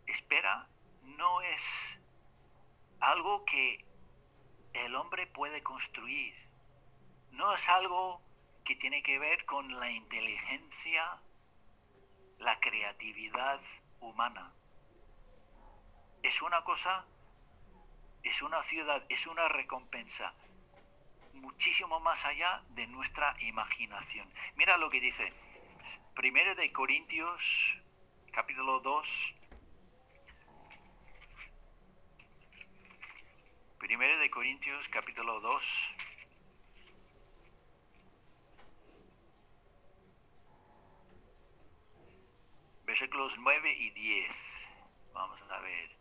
espera no es algo que el hombre puede construir. No es algo que tiene que ver con la inteligencia, la creatividad humana. Es una cosa, es una ciudad, es una recompensa muchísimo más allá de nuestra imaginación. Mira lo que dice, primero de Corintios, capítulo 2, Primero de Corintios capítulo 2. Versículos 9 y 10. Vamos a ver.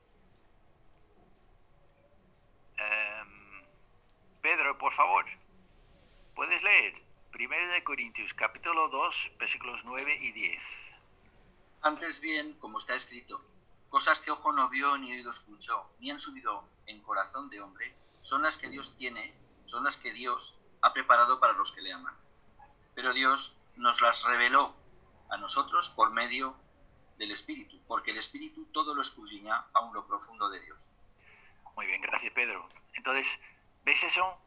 Em, Pedro, por favor, puedes leer. Primero de Corintios capítulo 2, versículos 9 y 10. Antes bien, como está escrito, Cosas que ojo no vio ni oído escuchó, ni han subido en corazón de hombre, son las que Dios tiene, son las que Dios ha preparado para los que le aman. Pero Dios nos las reveló a nosotros por medio del Espíritu, porque el Espíritu todo lo escudriña aún lo profundo de Dios. Muy bien, gracias Pedro. Entonces, ¿ves eso?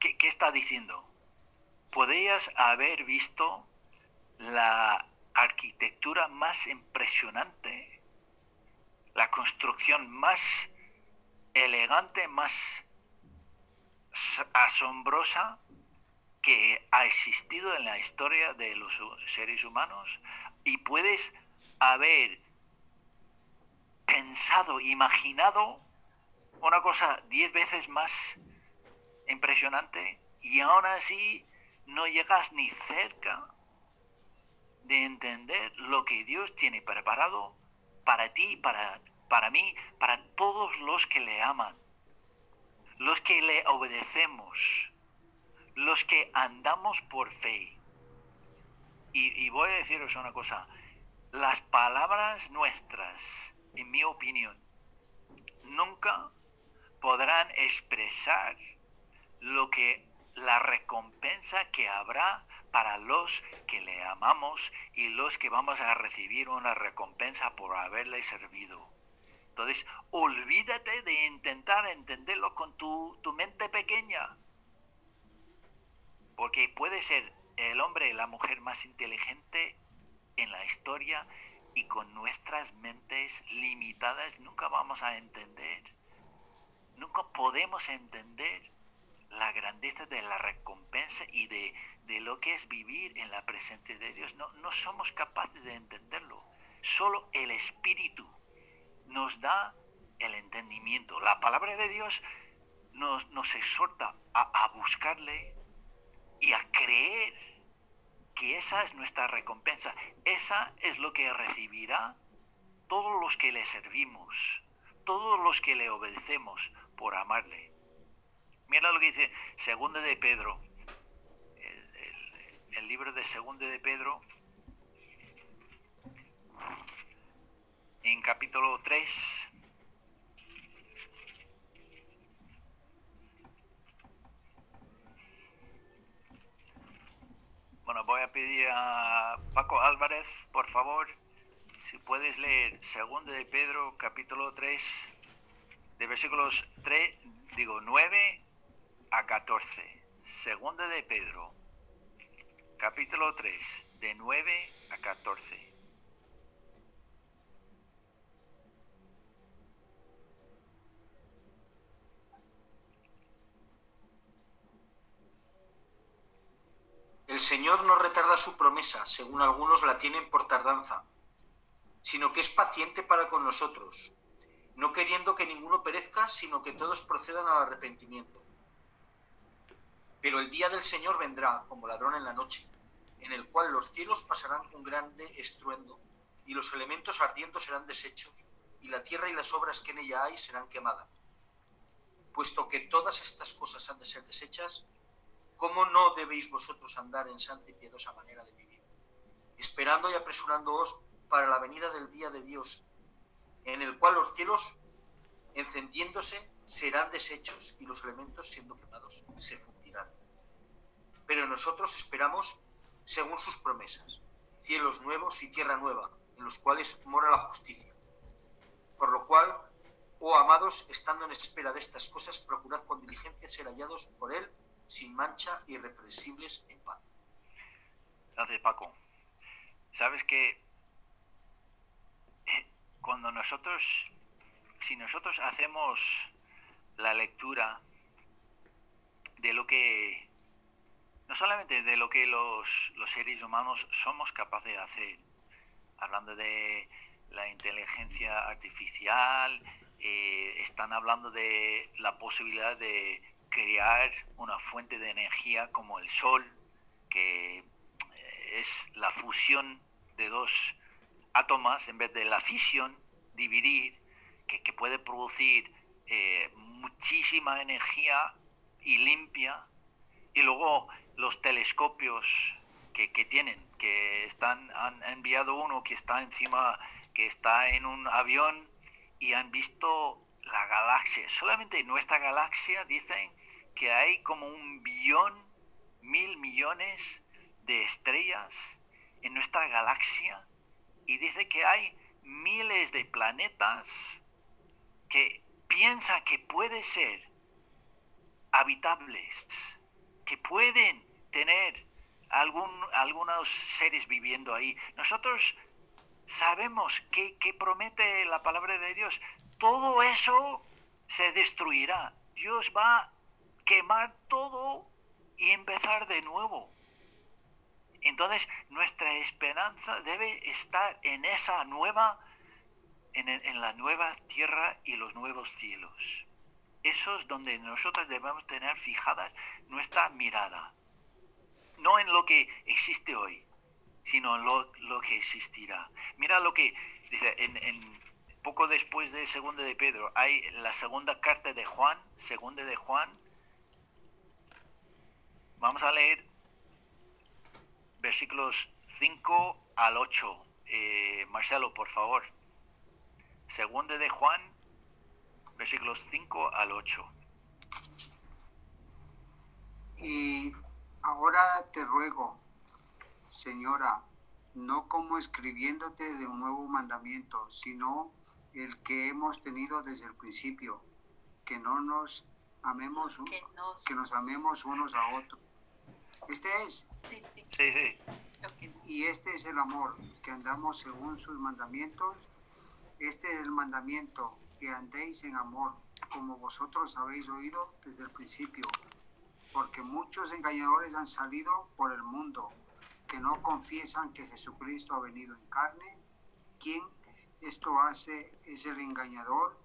¿Qué, qué está diciendo? Podrías haber visto la arquitectura más impresionante la construcción más elegante, más asombrosa que ha existido en la historia de los seres humanos y puedes haber pensado, imaginado una cosa diez veces más impresionante y aún así no llegas ni cerca de entender lo que Dios tiene preparado para ti, para, para mí, para todos los que le aman, los que le obedecemos, los que andamos por fe. Y, y voy a deciros una cosa, las palabras nuestras, en mi opinión, nunca podrán expresar lo que la recompensa que habrá para los que le amamos y los que vamos a recibir una recompensa por haberle servido. Entonces, olvídate de intentar entenderlo con tu, mente pequeña. Porque puede ser el hombre y la mujer más inteligente en la historia y con nuestras mentes limitadas nunca vamos a entender. Nunca podemos entender la grandeza de la recompensa y de, lo que es vivir en la presencia de Dios. No, no somos capaces de entenderlo. Solo el Espíritu nos da el entendimiento. La palabra de Dios nos, nos exhorta a, a buscarle y a creer que esa es nuestra recompensa. Esa es lo que recibirá todos los que le servimos, todos los que le obedecemos por amarle. Mira lo que dice Segunda de Pedro, el, libro de Segunda de Pedro, en capítulo 3. Bueno, voy a pedir a Paco Álvarez, por favor, si puedes leer Segunda de Pedro, capítulo 3, de versículos 3, digo 9 a 14. Segunda de Pedro, capítulo 3, de 9 a 14. El Señor no retarda su promesa, según algunos la tienen por tardanza, sino que es paciente para con nosotros, no queriendo que ninguno perezca, sino que todos procedan al arrepentimiento. Pero el día del Señor vendrá como ladrón en la noche, en el cual los cielos pasarán con grande estruendo y los elementos ardiendo serán deshechos y la tierra y las obras que en ella hay serán quemadas. Puesto que todas estas cosas han de ser desechas, ¿cómo no debéis vosotros andar en santa y piadosa manera de vivir? Esperando y apresurándoos para la venida del día de Dios, en el cual los cielos, encendiéndose, serán deshechos y los elementos, siendo quemados, se fundirán. Pero nosotros esperamos según sus promesas, cielos nuevos y tierra nueva, en los cuales mora la justicia. Por lo cual, oh amados, estando en espera de estas cosas, procurad con diligencia ser hallados por Él sin mancha, irrepresibles en paz. Gracias, Paco. Sabes que eh, cuando nosotros, si nosotros hacemos la lectura de lo que, no solamente de lo que los, los seres humanos somos capaces de hacer, hablando de la inteligencia artificial, eh, están hablando de la posibilidad de crear una fuente de energía como el sol, que eh, es la fusión de dos átomos en vez de la fisión, dividir, que, que puede producir eh, muchísima energía y limpia. Y luego los telescopios que, que, tienen, que están, han enviado uno que está encima, que está en un avión y han visto la galaxia. Solamente en nuestra galaxia dicen que hay como un billón, mil millones de estrellas en nuestra galaxia y dice que hay miles de planetas que piensa que puede ser habitables, que pueden tener algún, algunos seres viviendo ahí. Nosotros sabemos que, que promete la palabra de Dios. Todo eso se destruirá. Dios va quemar todo y empezar de nuevo. Entonces nuestra esperanza debe estar en esa nueva en, la nueva tierra y los nuevos cielos. Eso es donde nosotros debemos tener fijada nuestra mirada. No en lo que existe hoy, sino en lo, que existirá. Mira lo que dice en, poco después de Segunda de Pedro, hay la segunda carta de Juan, Segunda de Juan. Vamos a leer versículos 5 al 8. Eh, Marcelo, por favor. Segunda de Juan, versículos 5 al 8. Y ahora te ruego, Señora, no como escribiéndote de un nuevo mandamiento, sino el que hemos tenido desde el principio, que no nos amemos, que nos, que nos amemos unos a otros. Este es. Sí, sí. Sí, sí. Y este es el amor, que andamos según sus mandamientos este es el mandamiento, que andéis en amor, como vosotros habéis oído desde el principio, porque muchos engañadores han salido por el mundo, que no confiesan que Jesucristo ha venido en carne. Quien esto hace es el engañador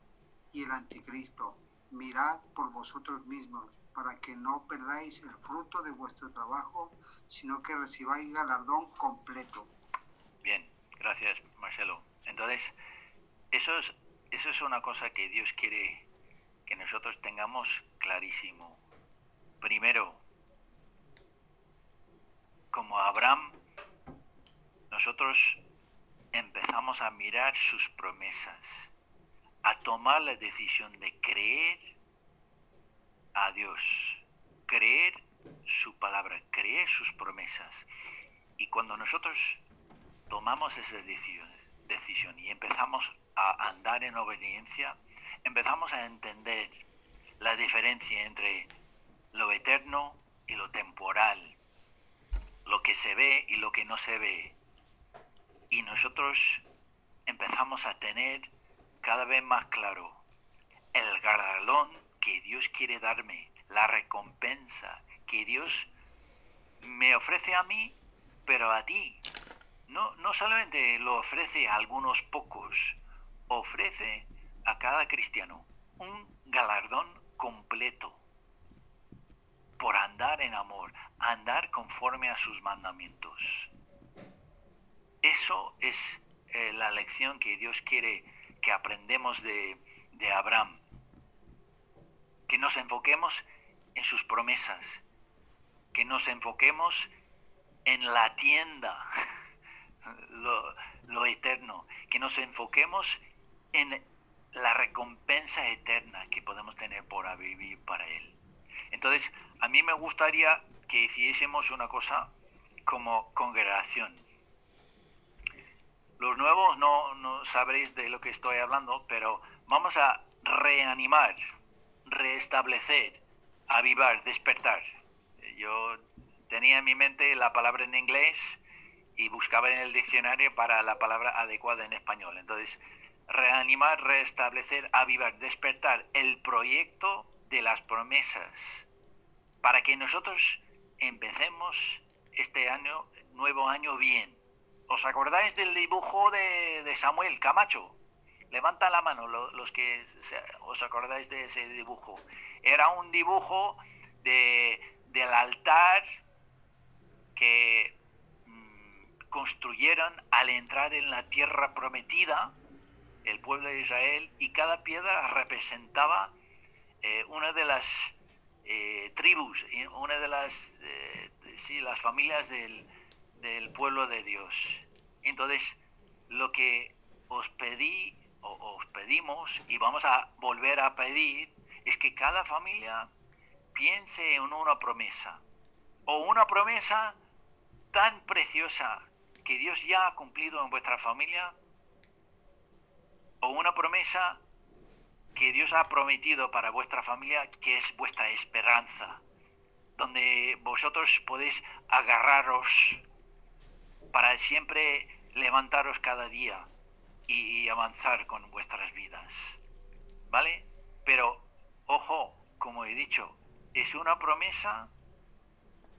y el anticristo. Mirad por vosotros mismos, para que no perdáis el fruto de vuestro trabajo, sino que recibáis galardón completo. Bien, gracias Marcelo. Entonces, eso es, eso es una cosa que Dios quiere que nosotros tengamos clarísimo. Primero, como Abraham, nosotros empezamos a mirar sus promesas, a tomar la decisión de creer a Dios, creer su palabra, creer sus promesas. Y cuando nosotros tomamos esa decisión, decisión y empezamos a andar en obediencia, empezamos a entender la diferencia entre lo eterno y lo temporal, lo que se ve y lo que no se ve. Y nosotros empezamos a tener cada vez más claro el galardón que Dios quiere darme, la recompensa que Dios me ofrece a mí, pero a ti. No, no solamente lo ofrece a algunos pocos, ofrece a cada cristiano un galardón completo por andar en amor, andar conforme a sus mandamientos. Eso es eh, la lección que Dios quiere que aprendemos de, de Abraham. Que nos enfoquemos en sus promesas, que nos enfoquemos en la tienda, [LAUGHS] lo, eterno, que nos enfoquemos en la recompensa eterna que podemos tener por vivir para Él. Entonces, a mí me gustaría que hiciésemos una cosa como congregación. Los nuevos no, no sabréis de lo que estoy hablando, pero vamos a reanimar, restablecer, avivar, despertar. Yo tenía en mi mente la palabra en inglés y buscaba en el diccionario para la palabra adecuada en español. Entonces, reanimar, restablecer, avivar, despertar el proyecto de las promesas para que nosotros empecemos este año, nuevo año bien. ¿Os acordáis del dibujo de, Samuel Camacho? Levanta la mano los que os acordáis de ese dibujo. Era un dibujo de, del altar que mm, construyeron al entrar en la tierra prometida el pueblo de Israel y cada piedra representaba eh, una de las eh, tribus, una de las, eh, sí, las familias del, del, pueblo de Dios. Entonces, lo que os pedí os pedimos y vamos a volver a pedir es que cada familia piense en una promesa o una promesa tan preciosa que Dios ya ha cumplido en vuestra familia o una promesa que Dios ha prometido para vuestra familia, que es vuestra esperanza, donde vosotros podéis agarraros para siempre levantaros cada día y, avanzar con vuestras vidas. ¿Vale? Pero, ojo, como he dicho, es una promesa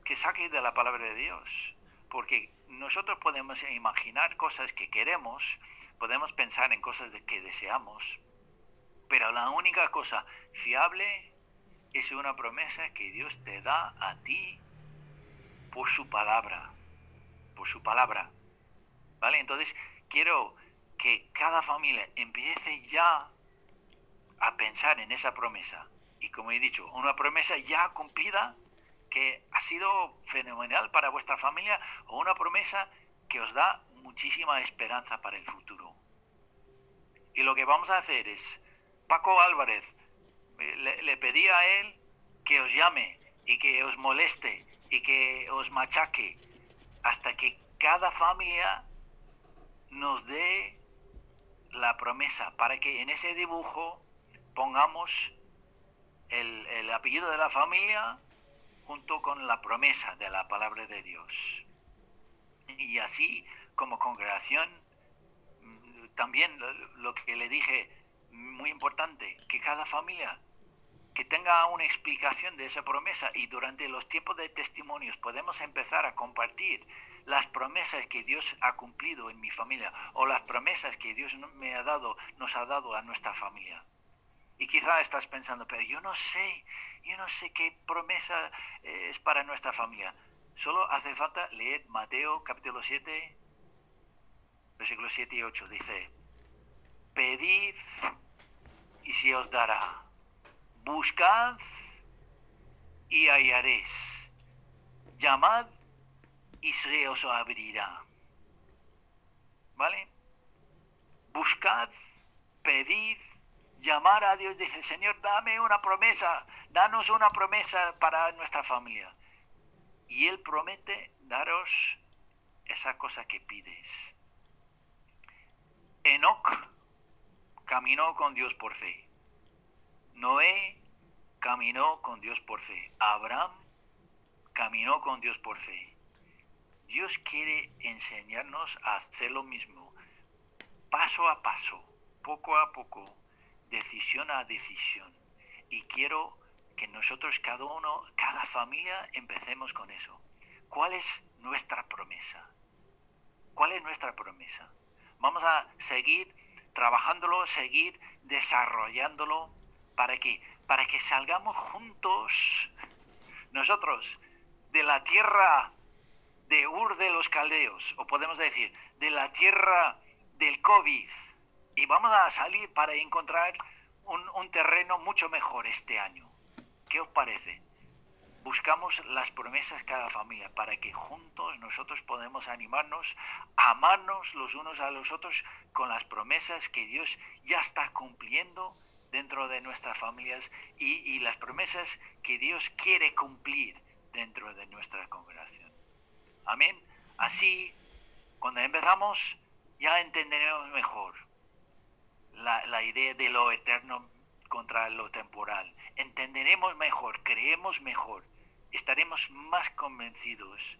que saque de la palabra de Dios, porque nosotros podemos imaginar cosas que queremos, podemos pensar en cosas de que deseamos, pero la única cosa fiable es una promesa que Dios te da a ti por su palabra, por su palabra. ¿Vale? Entonces, quiero que cada familia empiece ya a pensar en esa promesa. Y como he dicho, una promesa ya cumplida que ha sido fenomenal para vuestra familia o una promesa que os da muchísima esperanza para el futuro. Y lo que vamos a hacer es, Paco Álvarez, le, le pedí a él que os llame y que os moleste y que os machaque hasta que cada familia nos dé la promesa para que en ese dibujo pongamos el, el, apellido de la familia junto con la promesa de la palabra de Dios. Y así como congregación, también lo que le dije, muy importante, que cada familia que tenga una explicación de esa promesa y durante los tiempos de testimonios podemos empezar a compartir las promesas que Dios ha cumplido en mi familia o las promesas que Dios me ha dado, nos ha dado a nuestra familia. Y quizá estás pensando, pero yo no sé, yo no sé qué promesa eh, es para nuestra familia. Solo hace falta leer Mateo capítulo 7, versículos 7 y 8. Dice, pedid y se os dará. Buscad y hallaréis. Llamad y se os abrirá. ¿Vale? Buscad, pedid llamar a Dios, dice, Señor, dame una promesa, danos una promesa para nuestra familia. Y Él promete daros esa cosa que pides. Enoch caminó con Dios por fe. Noé caminó con Dios por fe. Abraham caminó con Dios por fe. Dios quiere enseñarnos a hacer lo mismo, paso a paso, poco a poco, decisión a decisión. Y quiero que nosotros, cada uno, cada familia, empecemos con eso. ¿Cuál es nuestra promesa? ¿Cuál es nuestra promesa? Vamos a seguir trabajándolo, seguir desarrollándolo. ¿Para qué? Para que salgamos juntos, nosotros, de la tierra de Ur de los Caldeos, o podemos decir, de la tierra del COVID, y vamos a salir para encontrar un, un terreno mucho mejor este año. ¿Qué os parece? buscamos las promesas cada familia para que juntos nosotros podemos animarnos, amarnos los unos a los otros con las promesas que Dios ya está cumpliendo dentro de nuestras familias y, y las promesas que Dios quiere cumplir dentro de nuestra congregación. Amén. Así, cuando empezamos, ya entenderemos mejor la, la idea de lo eterno contra lo temporal. Entenderemos mejor, creemos mejor estaremos más convencidos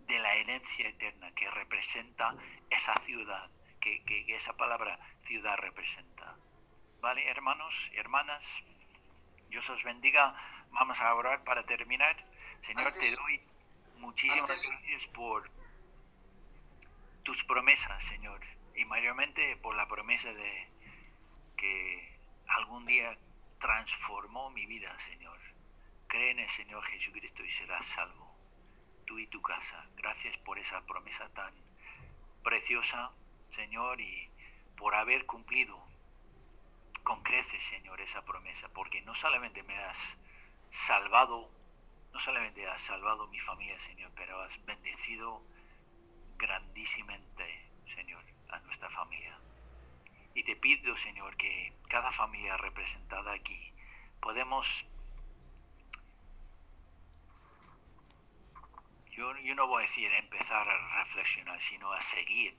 de la herencia eterna que representa esa ciudad, que, esa palabra ciudad representa. ¿Vale, hermanos y hermanas? Dios os bendiga. Vamos a orar para terminar. Señor, te doy muchísimas gracias por tus promesas, Señor, y mayormente por la promesa de que algún día transformó mi vida, Señor. Cree en el Señor Jesucristo y serás salvo, tú y tu casa. Gracias por esa promesa tan preciosa, Señor, y por haber cumplido con creces, Señor, esa promesa, porque no solamente me has salvado, no solamente has salvado mi familia, Señor, pero has bendecido grandísimamente, Señor, a nuestra familia. Y te pido, Señor, que cada familia representada aquí podemos yo, no voy a decir empezar a reflexionar, sino a seguir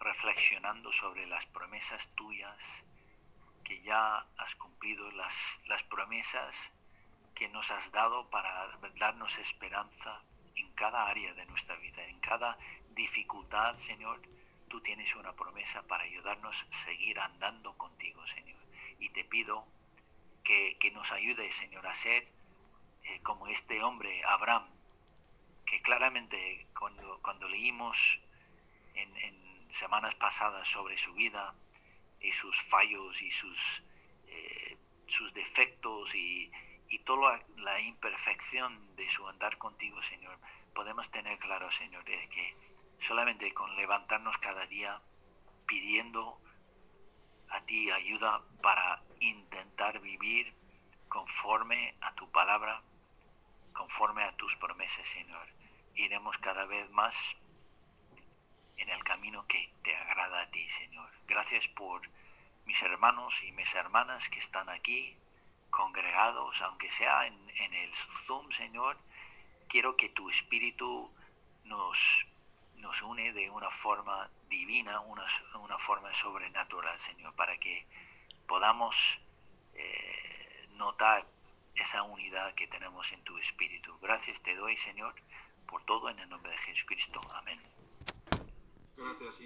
reflexionando sobre las promesas tuyas que ya has cumplido, las, las promesas que nos has dado para darnos esperanza en cada área de nuestra vida, en cada dificultad, Señor. Tú tienes una promesa para ayudarnos a seguir andando contigo, Señor. Y te pido que, nos ayude, Señor, a ser eh, como este hombre, Abraham, que claramente cuando, cuando leímos en, semanas pasadas sobre su vida y sus fallos y sus, eh, sus defectos y, y toda la, imperfección de su andar contigo, Señor, podemos tener claro, Señor, que solamente con levantarnos cada día pidiendo a ti ayuda para intentar vivir conforme a tu palabra, conforme a tus promesas, Señor. Iremos cada vez más en el camino que te agrada a ti, Señor. Gracias por mis hermanos y mis hermanas que están aquí congregados, aunque sea en, el Zoom, Señor. Quiero que tu espíritu nos, nos une de una forma divina, una, una forma sobrenatural, Señor, para que podamos eh, notar esa unidad que tenemos en tu espíritu. Gracias te doy, Señor, por todo en el nombre de Jesucristo. Amén. Gracias.